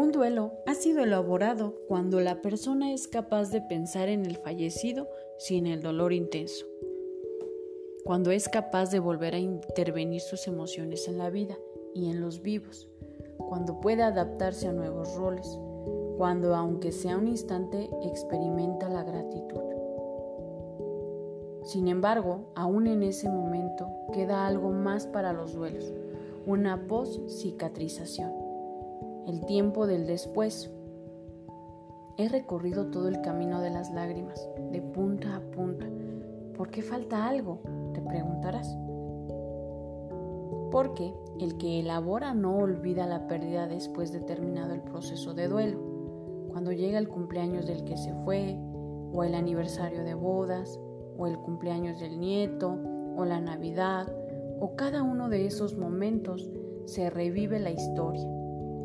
Un duelo ha sido elaborado cuando la persona es capaz de pensar en el fallecido sin el dolor intenso, cuando es capaz de volver a intervenir sus emociones en la vida y en los vivos, cuando puede adaptarse a nuevos roles, cuando aunque sea un instante experimenta la gratitud. Sin embargo, aún en ese momento queda algo más para los duelos, una post-cicatrización, el tiempo del después. He recorrido todo el camino de las lágrimas, de punta a punta. ¿Por qué falta algo? Te preguntarás. Porque el que elabora no olvida la pérdida después de terminado el proceso de duelo. Cuando llega el cumpleaños del que se fue, o el aniversario de bodas, o el cumpleaños del nieto, o la Navidad, o cada uno de esos momentos se revive la historia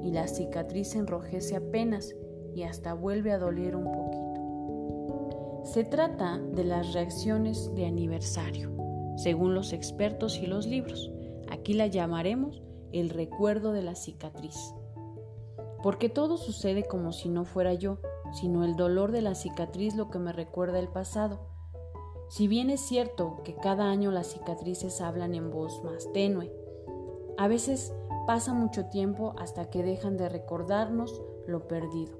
y la cicatriz enrojece apenas y hasta vuelve a doler un poquito. Se trata de las reacciones de aniversario, según los expertos y los libros. Aquí la llamaremos el recuerdo de la cicatriz. Porque todo sucede como si no fuera yo, sino el dolor de la cicatriz lo que me recuerda el pasado. Si bien es cierto que cada año las cicatrices hablan en voz más tenue, a veces pasa mucho tiempo hasta que dejan de recordarnos lo perdido.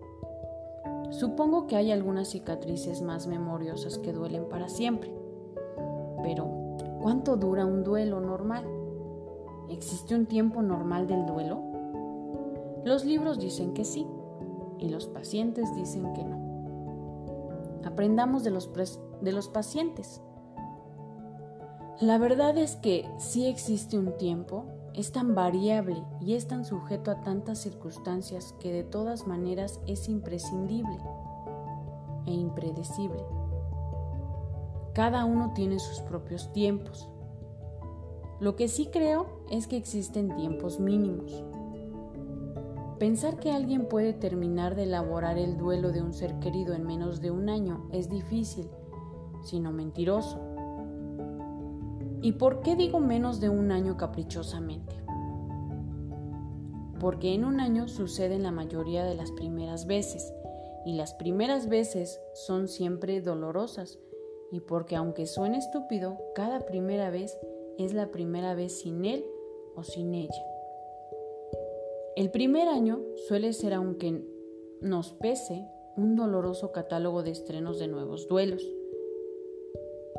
Supongo que hay algunas cicatrices más memoriosas que duelen para siempre. Pero, ¿cuánto dura un duelo normal? ¿Existe un tiempo normal del duelo? Los libros dicen que sí y los pacientes dicen que no. Aprendamos de los, de los pacientes. La verdad es que sí existe un tiempo, es tan variable y es tan sujeto a tantas circunstancias que de todas maneras es imprescindible e impredecible. Cada uno tiene sus propios tiempos, lo que sí creo es que existen tiempos mínimos. Pensar que alguien puede terminar de elaborar el duelo de un ser querido en menos de un año es difícil, sino mentiroso. ¿Y por qué digo menos de un año caprichosamente? Porque en un año suceden la mayoría de las primeras veces, y las primeras veces son siempre dolorosas, y porque aunque suene estúpido, cada primera vez es la primera vez sin él o sin ella. El primer año suele ser, aunque nos pese, un doloroso catálogo de estrenos de nuevos duelos.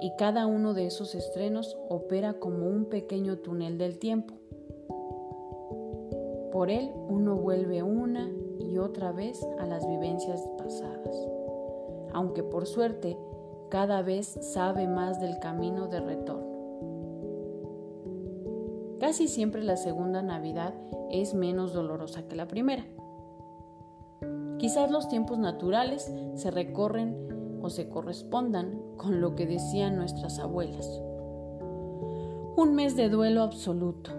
Y cada uno de esos estrenos opera como un pequeño túnel del tiempo. Por él uno vuelve una y otra vez a las vivencias pasadas, aunque por suerte cada vez sabe más del camino de retorno. Casi siempre la segunda Navidad es menos dolorosa que la primera. Quizás los tiempos naturales se recorren se correspondan con lo que decían nuestras abuelas. Un mes de duelo absoluto,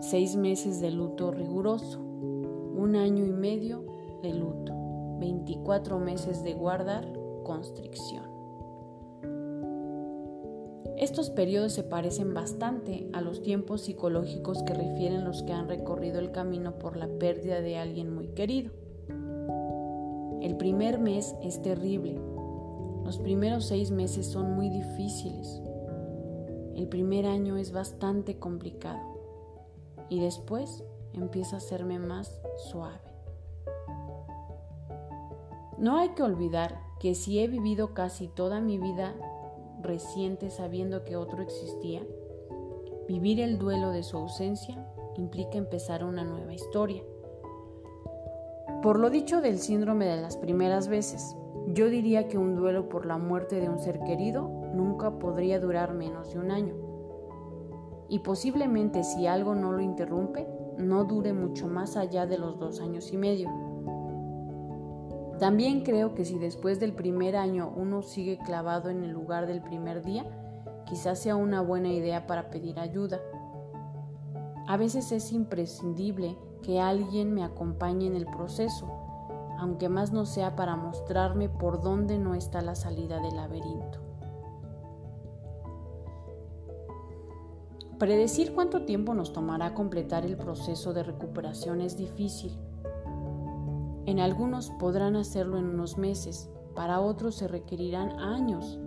seis meses de luto riguroso, un año y medio de luto, 24 meses de guardar constricción. Estos periodos se parecen bastante a los tiempos psicológicos que refieren los que han recorrido el camino por la pérdida de alguien muy querido. El primer mes es terrible. Los primeros seis meses son muy difíciles. El primer año es bastante complicado. Y después empieza a hacerme más suave. No hay que olvidar que si he vivido casi toda mi vida reciente sabiendo que otro existía, vivir el duelo de su ausencia implica empezar una nueva historia. Por lo dicho del síndrome de las primeras veces, yo diría que un duelo por la muerte de un ser querido nunca podría durar menos de un año. Y posiblemente si algo no lo interrumpe, no dure mucho más allá de los dos años y medio. También creo que si después del primer año uno sigue clavado en el lugar del primer día, quizás sea una buena idea para pedir ayuda. A veces es imprescindible que alguien me acompañe en el proceso, aunque más no sea para mostrarme por dónde no está la salida del laberinto. Predecir cuánto tiempo nos tomará completar el proceso de recuperación es difícil En algunos podrán hacerlo en unos meses, para otros se requerirán años.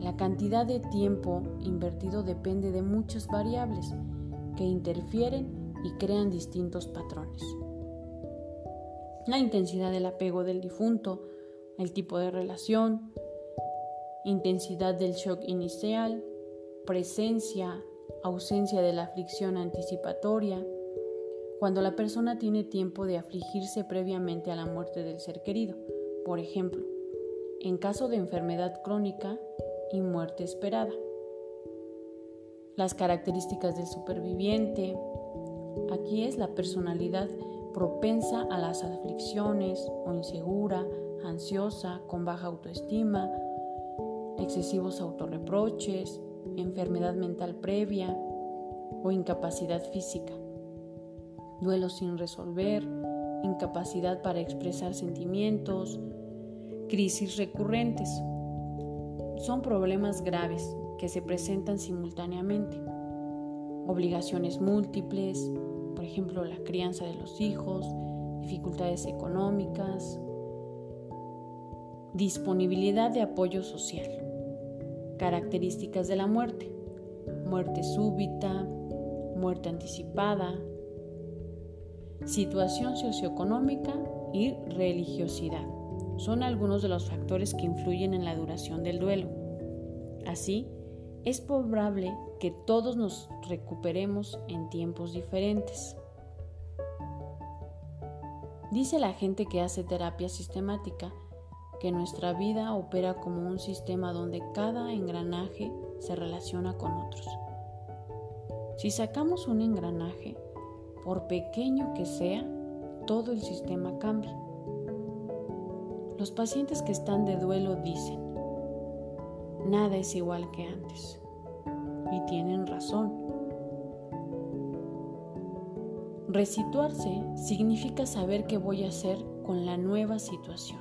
La cantidad de tiempo invertido depende de muchas variables que interfieren y crean distintos patrones. La intensidad del apego del difunto, el tipo de relación, intensidad del shock inicial, presencia, ausencia de la aflicción anticipatoria, cuando la persona tiene tiempo de afligirse previamente a la muerte del ser querido, por ejemplo, en caso de enfermedad crónica y muerte esperada. Las características del superviviente. Aquí es la personalidad propensa a las aflicciones o insegura, ansiosa, con baja autoestima, excesivos autorreproches, enfermedad mental previa o incapacidad física duelo sin resolver, incapacidad para expresar sentimientos, crisis recurrentes. Son problemas graves que se presentan simultáneamente. Obligaciones múltiples, por ejemplo, la crianza de los hijos, dificultades económicas, disponibilidad de apoyo social. Características de la muerte. Muerte súbita, muerte anticipada, situación socioeconómica y religiosidad. Son algunos de los factores que influyen en la duración del duelo. Así, es probable que todos nos recuperemos en tiempos diferentes. Dice la gente que hace terapia sistemática que nuestra vida opera como un sistema donde cada engranaje se relaciona con otros. Si sacamos un engranaje, por pequeño que sea, todo el sistema cambia. Los pacientes que están de duelo dicen, nada es igual que antes. Y tienen razón. Resituarse significa saber qué voy a hacer con la nueva situación.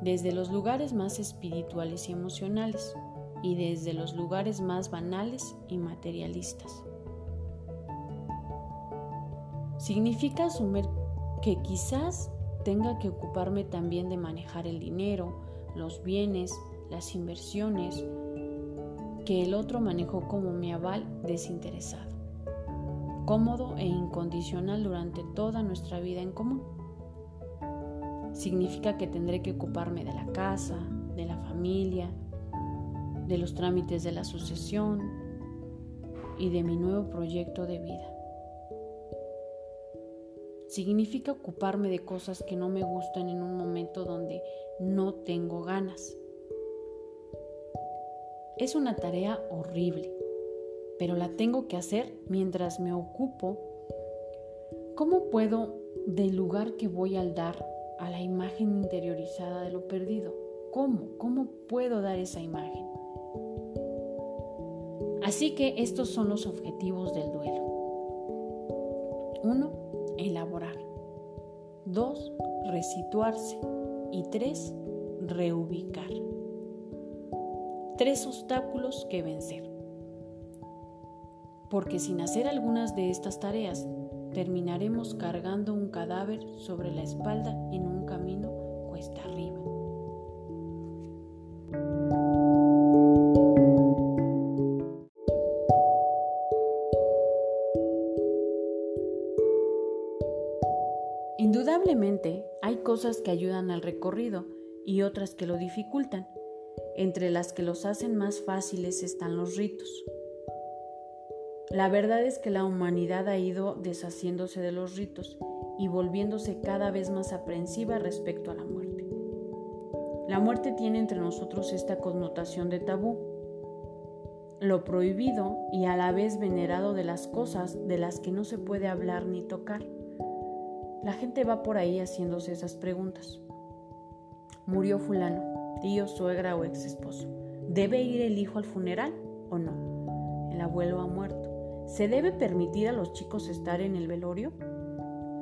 Desde los lugares más espirituales y emocionales y desde los lugares más banales y materialistas. Significa asumir que quizás tenga que ocuparme también de manejar el dinero, los bienes, las inversiones, que el otro manejó como mi aval desinteresado, cómodo e incondicional durante toda nuestra vida en común. Significa que tendré que ocuparme de la casa, de la familia, de los trámites de la sucesión y de mi nuevo proyecto de vida. Significa ocuparme de cosas que no me gustan en un momento donde no tengo ganas. Es una tarea horrible, pero la tengo que hacer mientras me ocupo. ¿Cómo puedo, del lugar que voy al dar, a la imagen interiorizada de lo perdido? ¿Cómo? ¿Cómo puedo dar esa imagen? Así que estos son los objetivos del duelo. Uno, elaborar. 2. Resituarse. Y 3. Reubicar. Tres obstáculos que vencer. Porque sin hacer algunas de estas tareas, terminaremos cargando un cadáver sobre la espalda en un camino cuesta arriba. Indudablemente hay cosas que ayudan al recorrido y otras que lo dificultan. Entre las que los hacen más fáciles están los ritos. La verdad es que la humanidad ha ido deshaciéndose de los ritos y volviéndose cada vez más aprensiva respecto a la muerte. La muerte tiene entre nosotros esta connotación de tabú, lo prohibido y a la vez venerado de las cosas de las que no se puede hablar ni tocar. La gente va por ahí haciéndose esas preguntas. Murió fulano, tío, suegra o ex esposo. ¿Debe ir el hijo al funeral o no? El abuelo ha muerto. ¿Se debe permitir a los chicos estar en el velorio?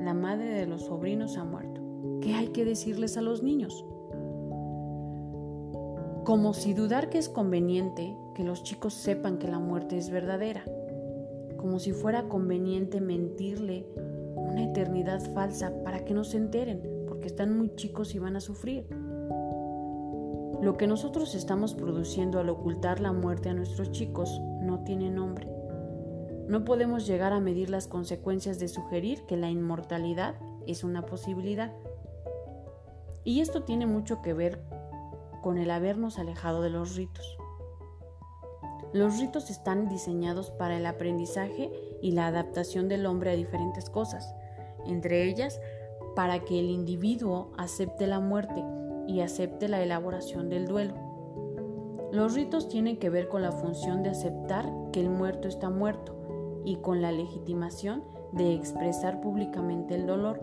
La madre de los sobrinos ha muerto. ¿Qué hay que decirles a los niños? Como si dudar que es conveniente que los chicos sepan que la muerte es verdadera. Como si fuera conveniente mentirle una eternidad falsa para que no se enteren, porque están muy chicos y van a sufrir. Lo que nosotros estamos produciendo al ocultar la muerte a nuestros chicos no tiene nombre. No podemos llegar a medir las consecuencias de sugerir que la inmortalidad es una posibilidad. Y esto tiene mucho que ver con el habernos alejado de los ritos. Los ritos están diseñados para el aprendizaje y la adaptación del hombre a diferentes cosas, entre ellas para que el individuo acepte la muerte y acepte la elaboración del duelo. Los ritos tienen que ver con la función de aceptar que el muerto está muerto y con la legitimación de expresar públicamente el dolor,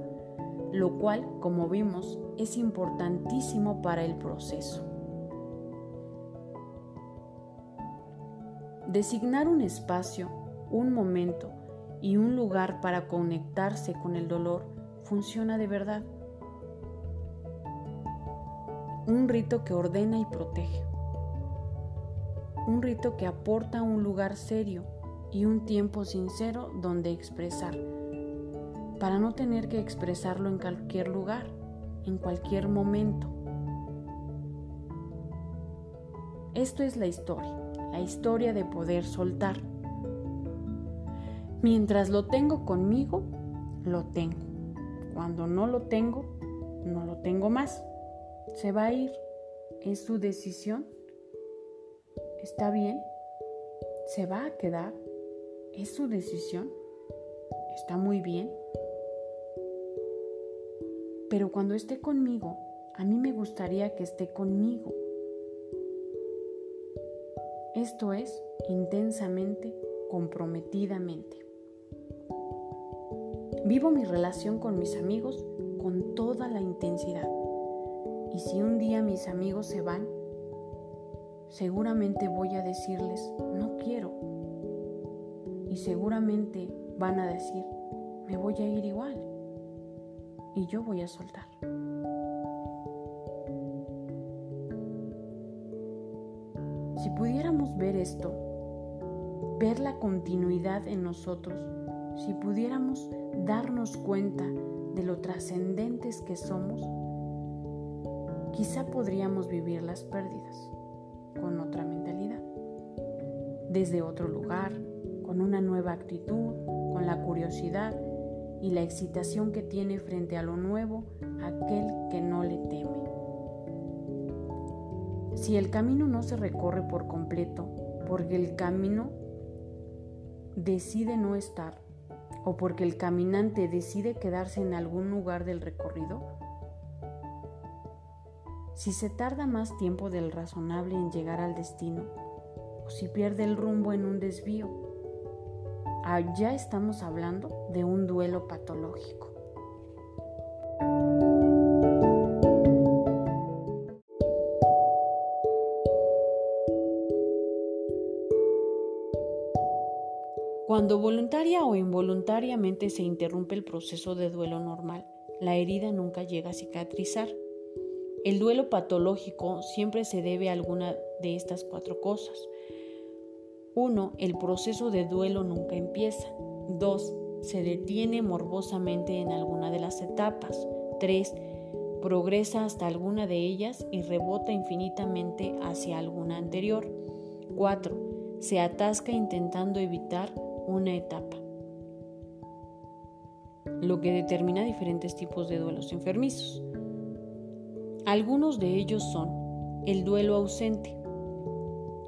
lo cual, como vimos, es importantísimo para el proceso. Designar un espacio, un momento y un lugar para conectarse con el dolor funciona de verdad. Un rito que ordena y protege. Un rito que aporta un lugar serio y un tiempo sincero donde expresar, para no tener que expresarlo en cualquier lugar, en cualquier momento. Esto es la historia la historia de poder soltar. Mientras lo tengo conmigo, lo tengo. Cuando no lo tengo, no lo tengo más. Se va a ir. Es su decisión. ¿Está bien? ¿Se va a quedar? ¿Es su decisión? ¿Está muy bien? Pero cuando esté conmigo, a mí me gustaría que esté conmigo esto es intensamente, comprometidamente. Vivo mi relación con mis amigos con toda la intensidad. Y si un día mis amigos se van, seguramente voy a decirles, no quiero. Y seguramente van a decir, me voy a ir igual. Y yo voy a soltar. Si pudiéramos ver esto, ver la continuidad en nosotros, si pudiéramos darnos cuenta de lo trascendentes que somos, quizá podríamos vivir las pérdidas con otra mentalidad, desde otro lugar, con una nueva actitud, con la curiosidad y la excitación que tiene frente a lo nuevo aquel que no le teme. Si el camino no se recorre por completo, porque el camino decide no estar, o porque el caminante decide quedarse en algún lugar del recorrido, si se tarda más tiempo del razonable en llegar al destino, o si pierde el rumbo en un desvío, allá estamos hablando de un duelo patológico. Cuando voluntaria o involuntariamente se interrumpe el proceso de duelo normal, la herida nunca llega a cicatrizar. El duelo patológico siempre se debe a alguna de estas cuatro cosas. 1. El proceso de duelo nunca empieza. 2. Se detiene morbosamente en alguna de las etapas. 3. Progresa hasta alguna de ellas y rebota infinitamente hacia alguna anterior. 4. Se atasca intentando evitar una etapa, lo que determina diferentes tipos de duelos enfermizos. Algunos de ellos son el duelo ausente.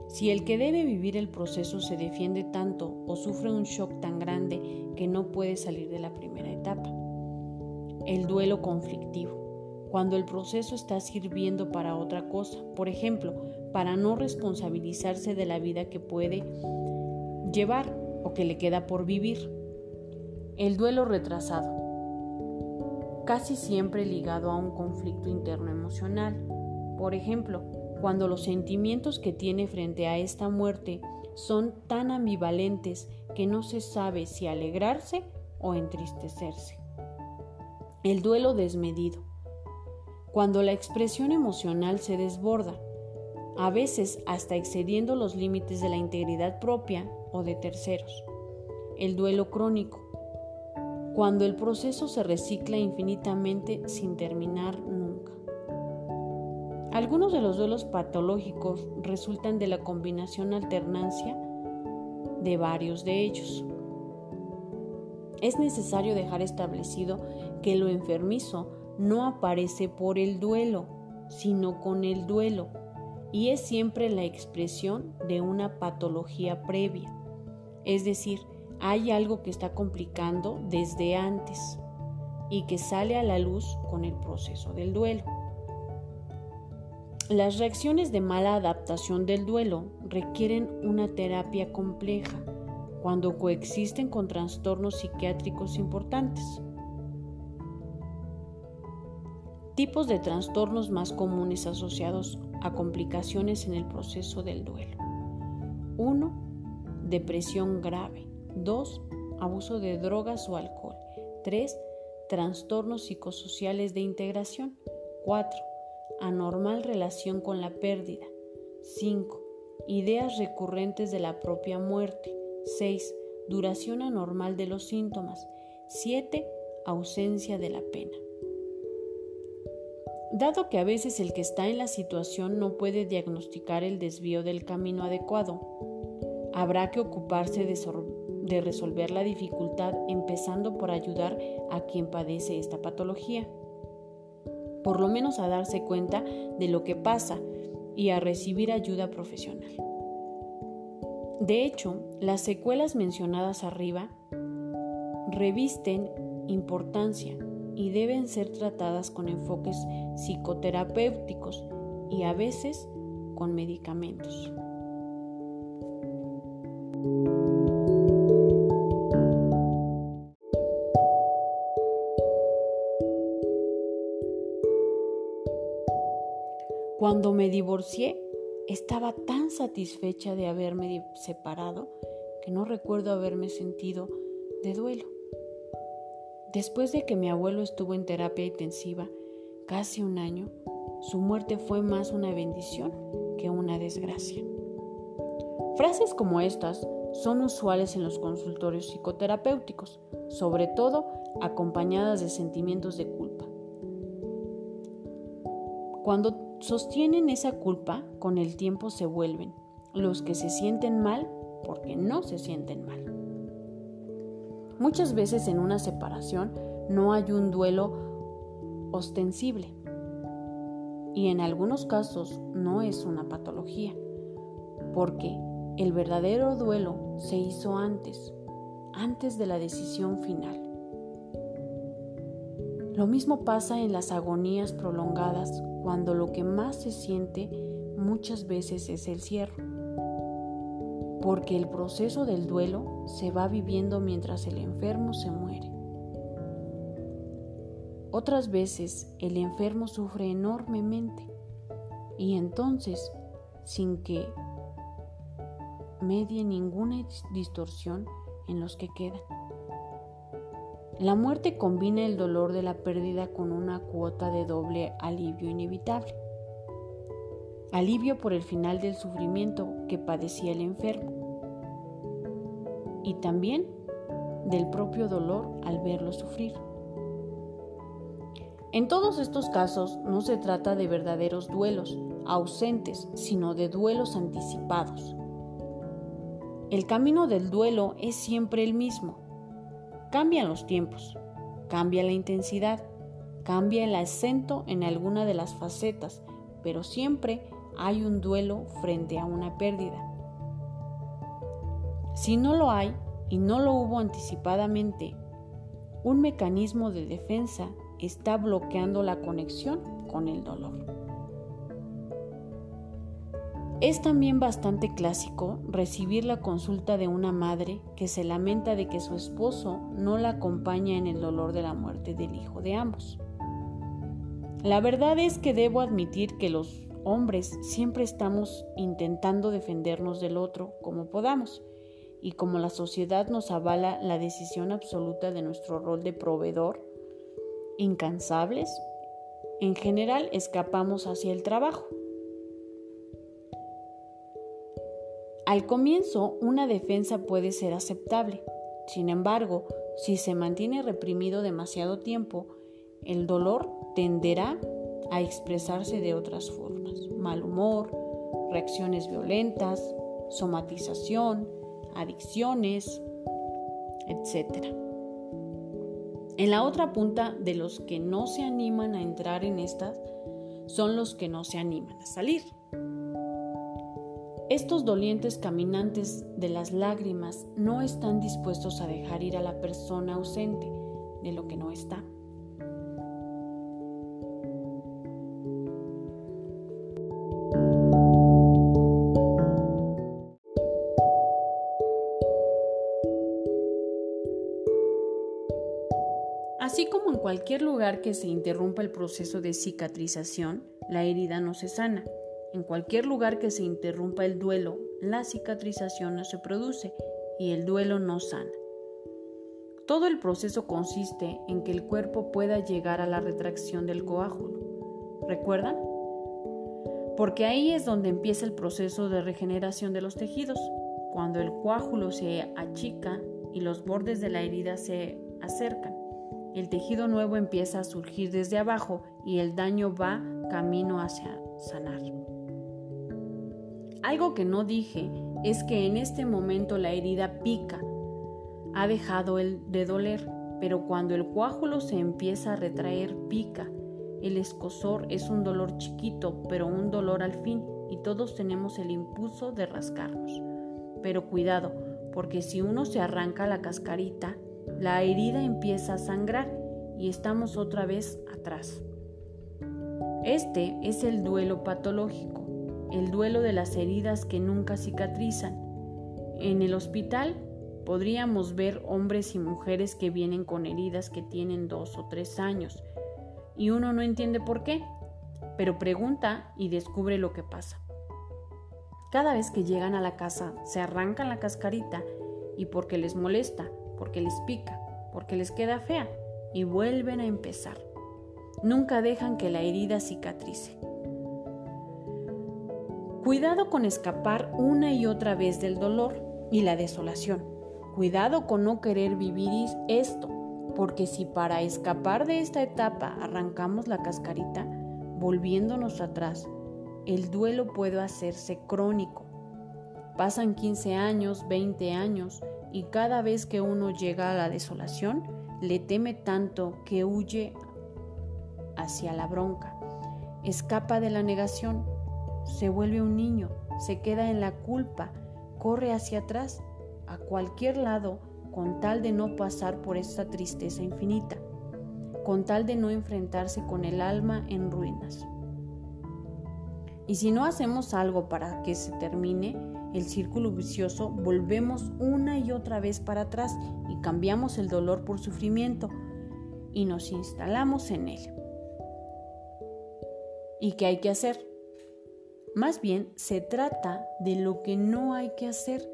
Si el que debe vivir el proceso se defiende tanto o sufre un shock tan grande que no puede salir de la primera etapa. El duelo conflictivo. Cuando el proceso está sirviendo para otra cosa, por ejemplo, para no responsabilizarse de la vida que puede llevar o que le queda por vivir. El duelo retrasado, casi siempre ligado a un conflicto interno emocional. Por ejemplo, cuando los sentimientos que tiene frente a esta muerte son tan ambivalentes que no se sabe si alegrarse o entristecerse. El duelo desmedido. Cuando la expresión emocional se desborda, a veces hasta excediendo los límites de la integridad propia o de terceros. El duelo crónico. Cuando el proceso se recicla infinitamente sin terminar nunca. Algunos de los duelos patológicos resultan de la combinación alternancia de varios de ellos. Es necesario dejar establecido que lo enfermizo no aparece por el duelo, sino con el duelo, y es siempre la expresión de una patología previa, es decir, hay algo que está complicando desde antes y que sale a la luz con el proceso del duelo. Las reacciones de mala adaptación del duelo requieren una terapia compleja cuando coexisten con trastornos psiquiátricos importantes. Tipos de trastornos más comunes asociados a complicaciones en el proceso del duelo. 1. Depresión grave. 2. Abuso de drogas o alcohol. 3. Trastornos psicosociales de integración. 4. Anormal relación con la pérdida. 5. Ideas recurrentes de la propia muerte. 6. Duración anormal de los síntomas. 7. Ausencia de la pena. Dado que a veces el que está en la situación no puede diagnosticar el desvío del camino adecuado, habrá que ocuparse de, resolver la dificultad empezando por ayudar a quien padece esta patología, por lo menos a darse cuenta de lo que pasa y a recibir ayuda profesional. De hecho, las secuelas mencionadas arriba revisten importancia y deben ser tratadas con enfoques psicoterapéuticos y a veces con medicamentos. Cuando me divorcié, estaba tan satisfecha de haberme separado que no recuerdo haberme sentido de duelo. Después de que mi abuelo estuvo en terapia intensiva casi un año, su muerte fue más una bendición que una desgracia. Frases como estas son usuales en los consultorios psicoterapéuticos, sobre todo acompañadas de sentimientos de culpa. Cuando sostienen esa culpa, con el tiempo se vuelven los que se sienten mal porque no se sienten mal. Muchas veces en una separación no hay un duelo ostensible y en algunos casos no es una patología, porque el verdadero duelo se hizo antes, antes de la decisión final. Lo mismo pasa en las agonías prolongadas cuando lo que más se siente muchas veces es el cierre porque el proceso del duelo se va viviendo mientras el enfermo se muere. Otras veces el enfermo sufre enormemente y entonces, sin que medie ninguna distorsión en los que quedan. La muerte combina el dolor de la pérdida con una cuota de doble alivio inevitable alivio por el final del sufrimiento que padecía el enfermo y también del propio dolor al verlo sufrir. En todos estos casos no se trata de verdaderos duelos ausentes, sino de duelos anticipados. El camino del duelo es siempre el mismo. Cambian los tiempos, cambia la intensidad, cambia el acento en alguna de las facetas, pero siempre hay un duelo frente a una pérdida. Si no lo hay y no lo hubo anticipadamente, un mecanismo de defensa está bloqueando la conexión con el dolor. Es también bastante clásico recibir la consulta de una madre que se lamenta de que su esposo no la acompaña en el dolor de la muerte del hijo de ambos. La verdad es que debo admitir que los hombres siempre estamos intentando defendernos del otro como podamos y como la sociedad nos avala la decisión absoluta de nuestro rol de proveedor, incansables, en general escapamos hacia el trabajo. Al comienzo, una defensa puede ser aceptable. Sin embargo, Si se mantiene reprimido demasiado tiempo, el dolor tenderá a expresarse de otras formas. Mal humor, reacciones violentas, somatización, adicciones, etc. En la otra punta de los que no se animan a entrar en estas son los que no se animan a salir. Estos dolientes caminantes de las lágrimas no están dispuestos a dejar ir a la persona ausente de lo que no está. Así como en cualquier lugar que se interrumpa el proceso de cicatrización, la herida no se sana. En cualquier lugar que se interrumpa el duelo, la cicatrización no se produce y el duelo no sana. Todo el proceso consiste en que el cuerpo pueda llegar a la retracción del coágulo. ¿Recuerdan? Porque ahí es donde empieza el proceso de regeneración de los tejidos. Cuando el coágulo se achica y los bordes de la herida se acercan, el tejido nuevo empieza a surgir desde abajo y el daño va camino hacia sanar. Algo que no dije es que en este momento la herida pica, ha dejado el de doler, pero cuando el coágulo se empieza a retraer pica. El escosor es un dolor chiquito, pero un dolor al fin, y todos tenemos el impulso de rascarnos. Pero cuidado, porque si uno se arranca la cascarita, la herida empieza a sangrar y estamos otra vez atrás. Este es el duelo patológico el duelo de las heridas que nunca cicatrizan. En el hospital podríamos ver hombres y mujeres que vienen con heridas que tienen dos o tres años y uno no entiende por qué, pero pregunta y descubre lo que pasa. Cada vez que llegan a la casa se arrancan la cascarita y porque les molesta, porque les pica, porque les queda fea y vuelven a empezar. Nunca dejan que la herida cicatrice. Cuidado con escapar una y otra vez del dolor y la desolación. Cuidado con no querer vivir esto, porque si para escapar de esta etapa arrancamos la cascarita, volviéndonos atrás, el duelo puede hacerse crónico. Pasan 15 años, 20 años, y cada vez que uno llega a la desolación, le teme tanto que huye hacia la bronca, escapa de la negación se vuelve un niño, se queda en la culpa, corre hacia atrás, a cualquier lado, con tal de no pasar por esta tristeza infinita, con tal de no enfrentarse con el alma en ruinas. Y si no hacemos algo para que se termine el círculo vicioso, volvemos una y otra vez para atrás y cambiamos el dolor por sufrimiento y nos instalamos en él. ¿Y qué hay que hacer? Más bien se trata de lo que no hay que hacer.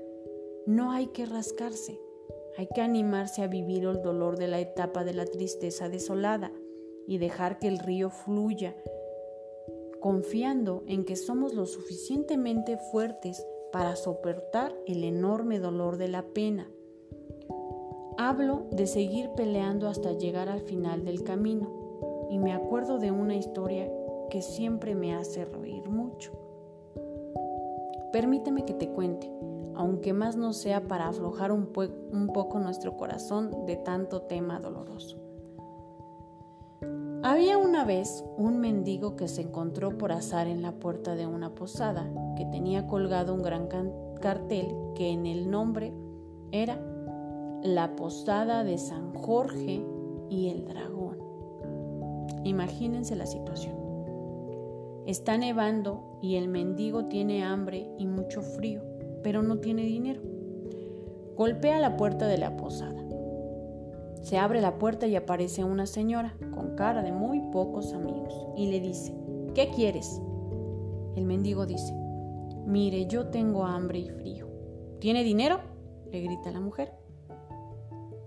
No hay que rascarse. Hay que animarse a vivir el dolor de la etapa de la tristeza desolada y dejar que el río fluya, confiando en que somos lo suficientemente fuertes para soportar el enorme dolor de la pena. Hablo de seguir peleando hasta llegar al final del camino y me acuerdo de una historia que siempre me hace reír mucho. Permíteme que te cuente, aunque más no sea para aflojar un, poco nuestro corazón de tanto tema doloroso. Había una vez un mendigo que se encontró por azar en la puerta de una posada que tenía colgado un gran cartel que en el nombre era La Posada de San Jorge y el Dragón. Imagínense la situación. Está nevando y el mendigo tiene hambre y mucho frío, pero no tiene dinero. Golpea la puerta de la posada. Se abre la puerta y aparece una señora con cara de muy pocos amigos y le dice, ¿qué quieres? El mendigo dice, mire, yo tengo hambre y frío. ¿Tiene dinero? le grita la mujer.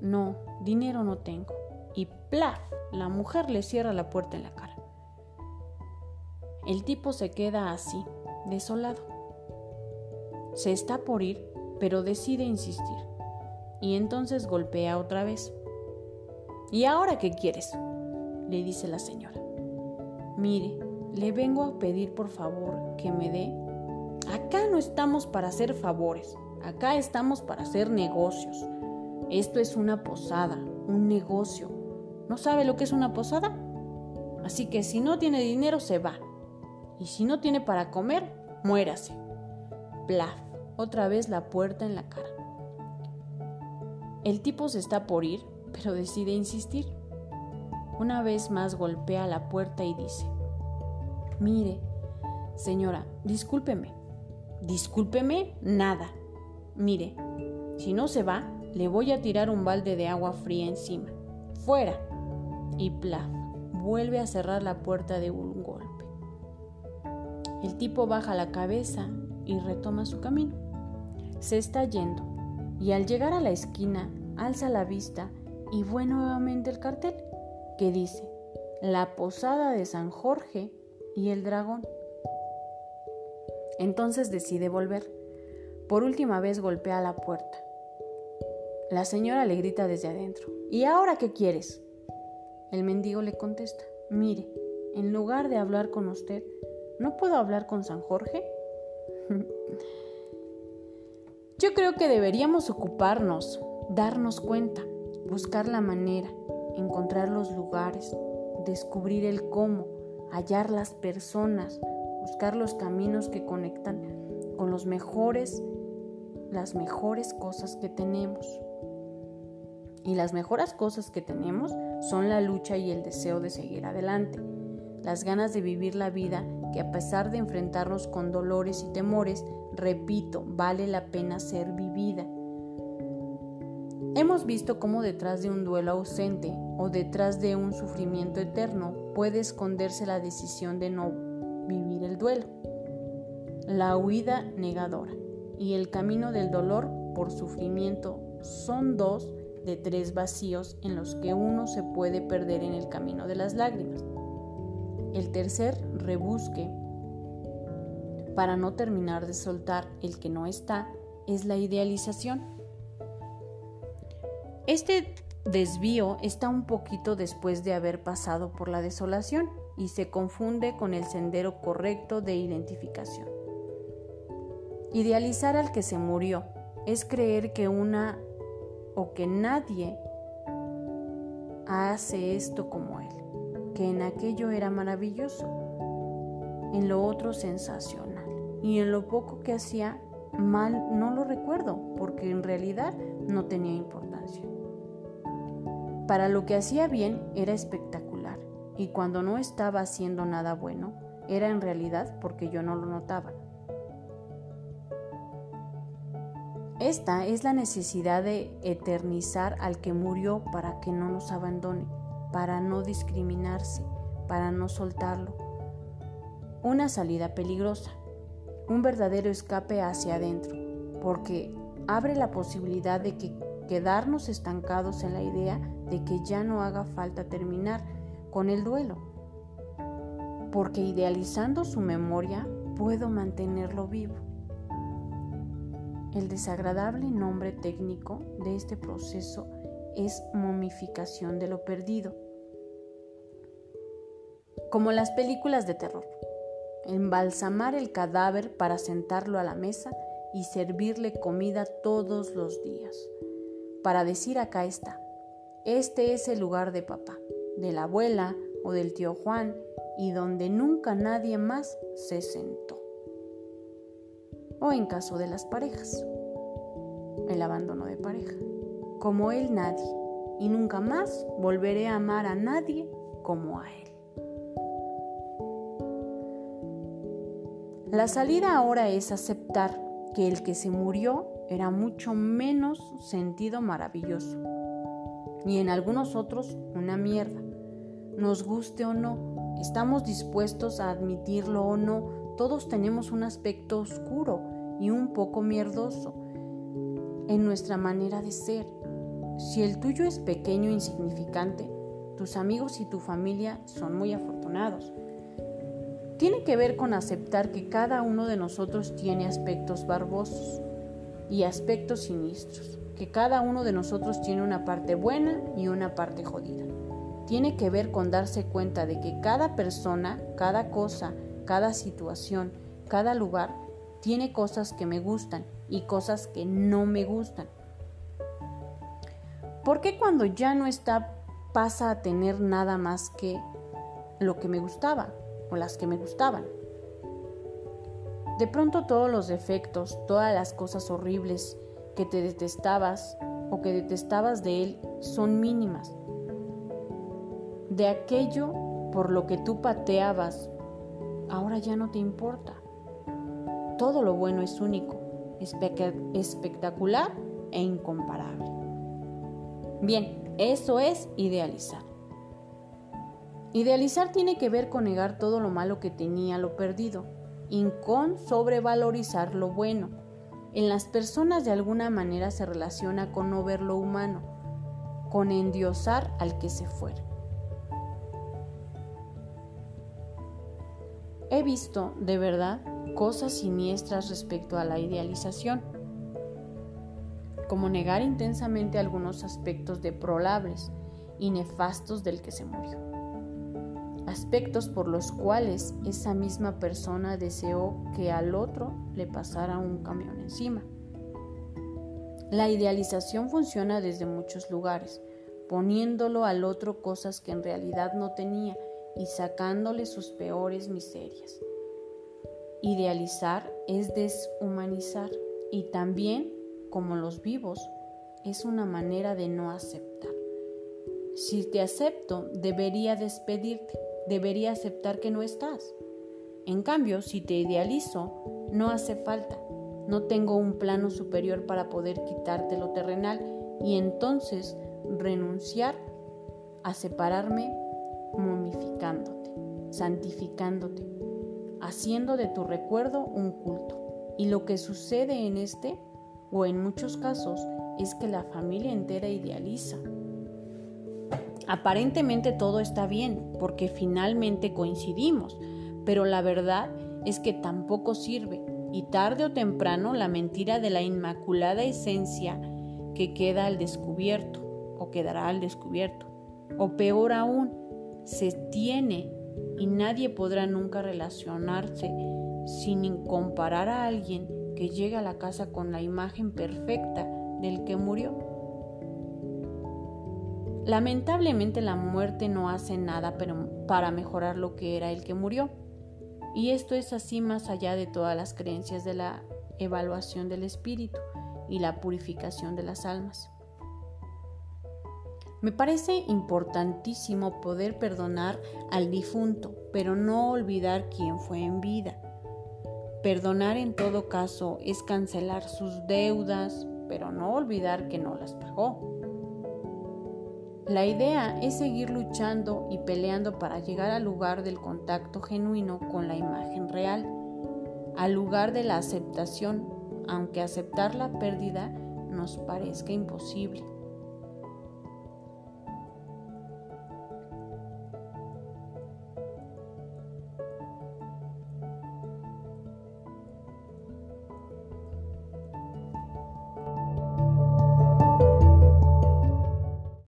No, dinero no tengo. Y plaf, la mujer le cierra la puerta en la cara. El tipo se queda así, desolado. Se está por ir, pero decide insistir. Y entonces golpea otra vez. ¿Y ahora qué quieres? le dice la señora. Mire, le vengo a pedir por favor que me dé... Acá no estamos para hacer favores, acá estamos para hacer negocios. Esto es una posada, un negocio. ¿No sabe lo que es una posada? Así que si no tiene dinero se va. Y si no tiene para comer, muérase. Plaf, otra vez la puerta en la cara. El tipo se está por ir, pero decide insistir. Una vez más golpea la puerta y dice, mire, señora, discúlpeme. Discúlpeme, nada. Mire, si no se va, le voy a tirar un balde de agua fría encima. Fuera. Y plaf, vuelve a cerrar la puerta de un golpe. El tipo baja la cabeza y retoma su camino. Se está yendo y al llegar a la esquina alza la vista y ve nuevamente el cartel que dice La Posada de San Jorge y el Dragón. Entonces decide volver. Por última vez golpea la puerta. La señora le grita desde adentro. ¿Y ahora qué quieres? El mendigo le contesta. Mire, en lugar de hablar con usted, ¿no puedo hablar con San Jorge? Yo creo que deberíamos ocuparnos, darnos cuenta, buscar la manera, encontrar los lugares, descubrir el cómo, hallar las personas, buscar los caminos que conectan con los mejores, las mejores cosas que tenemos. Y las mejores cosas que tenemos son la lucha y el deseo de seguir adelante, las ganas de vivir la vida que a pesar de enfrentarnos con dolores y temores, repito, vale la pena ser vivida. Hemos visto cómo detrás de un duelo ausente o detrás de un sufrimiento eterno puede esconderse la decisión de no vivir el duelo, la huida negadora y el camino del dolor por sufrimiento son dos de tres vacíos en los que uno se puede perder en el camino de las lágrimas. El tercer rebusque para no terminar de soltar el que no está es la idealización. Este desvío está un poquito después de haber pasado por la desolación y se confunde con el sendero correcto de identificación. Idealizar al que se murió es creer que una o que nadie hace esto como él, que en aquello era maravilloso, en lo otro sensacional y en lo poco que hacía mal no lo recuerdo porque en realidad no tenía importancia. Para lo que hacía bien era espectacular y cuando no estaba haciendo nada bueno era en realidad porque yo no lo notaba. Esta es la necesidad de eternizar al que murió para que no nos abandone, para no discriminarse, para no soltarlo. Una salida peligrosa, un verdadero escape hacia adentro, porque abre la posibilidad de que quedarnos estancados en la idea de que ya no haga falta terminar con el duelo, porque idealizando su memoria puedo mantenerlo vivo. El desagradable nombre técnico de este proceso es momificación de lo perdido. Como las películas de terror, embalsamar el cadáver para sentarlo a la mesa y servirle comida todos los días, para decir acá está, este es el lugar de papá, de la abuela o del tío Juan y donde nunca nadie más se sentó o en caso de las parejas, el abandono de pareja. Como él nadie, y nunca más volveré a amar a nadie como a él. La salida ahora es aceptar que el que se murió era mucho menos sentido maravilloso, y en algunos otros una mierda. Nos guste o no, estamos dispuestos a admitirlo o no, todos tenemos un aspecto oscuro y un poco mierdoso en nuestra manera de ser. Si el tuyo es pequeño e insignificante, tus amigos y tu familia son muy afortunados. Tiene que ver con aceptar que cada uno de nosotros tiene aspectos barbosos. y aspectos siniestros, que cada uno de nosotros tiene una parte buena y una parte jodida. Tiene que ver con darse cuenta de que cada persona, cada cosa, cada situación, cada lugar tiene cosas que me gustan y cosas que no me gustan. ¿Por qué cuando ya no está pasa a tener nada más que lo que me gustaba o las que me gustaban? De pronto todos los defectos, todas las cosas horribles que te detestabas o que detestabas de él son mínimas. De aquello por lo que tú pateabas, ahora ya no te importa. Todo lo bueno es único, espectacular e incomparable. Bien, eso es idealizar. Idealizar tiene que ver con negar todo lo malo que tenía, lo perdido y con sobrevalorizar lo bueno. En las personas de alguna manera se relaciona con no ver lo humano, con endiosar al que se fuera. He visto, de verdad, cosas siniestras respecto a la idealización, como negar intensamente algunos aspectos deplorables y nefastos del que se murió aspectos por los cuales esa misma persona deseó que al otro le pasara un camión encima. La idealización funciona desde muchos lugares, poniéndolo al otro cosas que en realidad no tenía y sacándole sus peores miserias. Idealizar es deshumanizar y también, como los vivos, es una manera de no aceptar. Si te acepto, debería despedirte debería aceptar que no estás. En cambio, si te idealizo, no hace falta. No tengo un plano superior para poder quitarte lo terrenal y entonces renunciar a separarme momificándote, santificándote, haciendo de tu recuerdo un culto. Y lo que sucede en este, o en muchos casos, es que la familia entera idealiza Aparentemente todo está bien porque finalmente coincidimos, pero la verdad es que tampoco sirve y tarde o temprano la mentira de la inmaculada esencia que queda al descubierto o quedará al descubierto. O peor aún, se tiene y nadie podrá nunca relacionarse sin comparar a alguien que llega a la casa con la imagen perfecta del que murió. Lamentablemente la muerte no hace nada para mejorar lo que era el que murió. Y esto es así más allá de todas las creencias de la evaluación del espíritu y la purificación de las almas. Me parece importantísimo poder perdonar al difunto, pero no olvidar quién fue en vida. Perdonar en todo caso es cancelar sus deudas, pero no olvidar que no las pagó. La idea es seguir luchando y peleando para llegar al lugar del contacto genuino con la imagen real, al lugar de la aceptación, aunque aceptar la pérdida nos parezca imposible.